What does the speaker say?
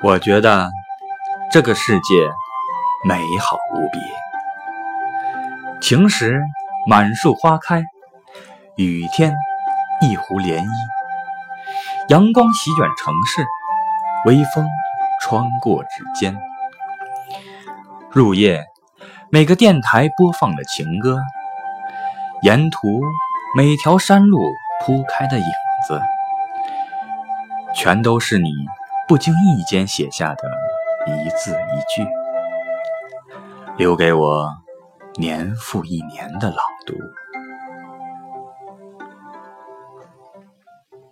我觉得这个世界美好无比。晴时满树花开，雨天一湖涟漪。阳光席卷城市，微风穿过指尖。入夜，每个电台播放的情歌，沿途每条山路铺开的影子，全都是你不经意间写下的一字一句，留给我年复一年的朗。